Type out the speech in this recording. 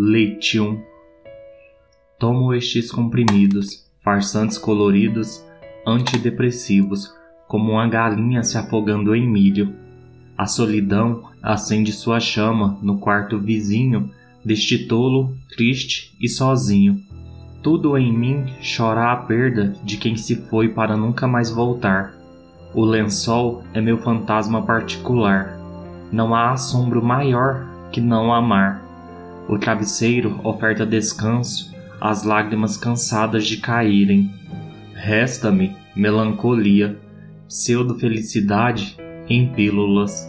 Letium. Tomo estes comprimidos, farsantes coloridos, antidepressivos, como uma galinha se afogando em milho. A solidão acende sua chama no quarto vizinho deste tolo, triste e sozinho. Tudo em mim chora a perda de quem se foi para nunca mais voltar. O lençol é meu fantasma particular. Não há assombro maior que não amar. O travesseiro oferta descanso às lágrimas cansadas de caírem. Resta-me melancolia, pseudo-felicidade em pílulas.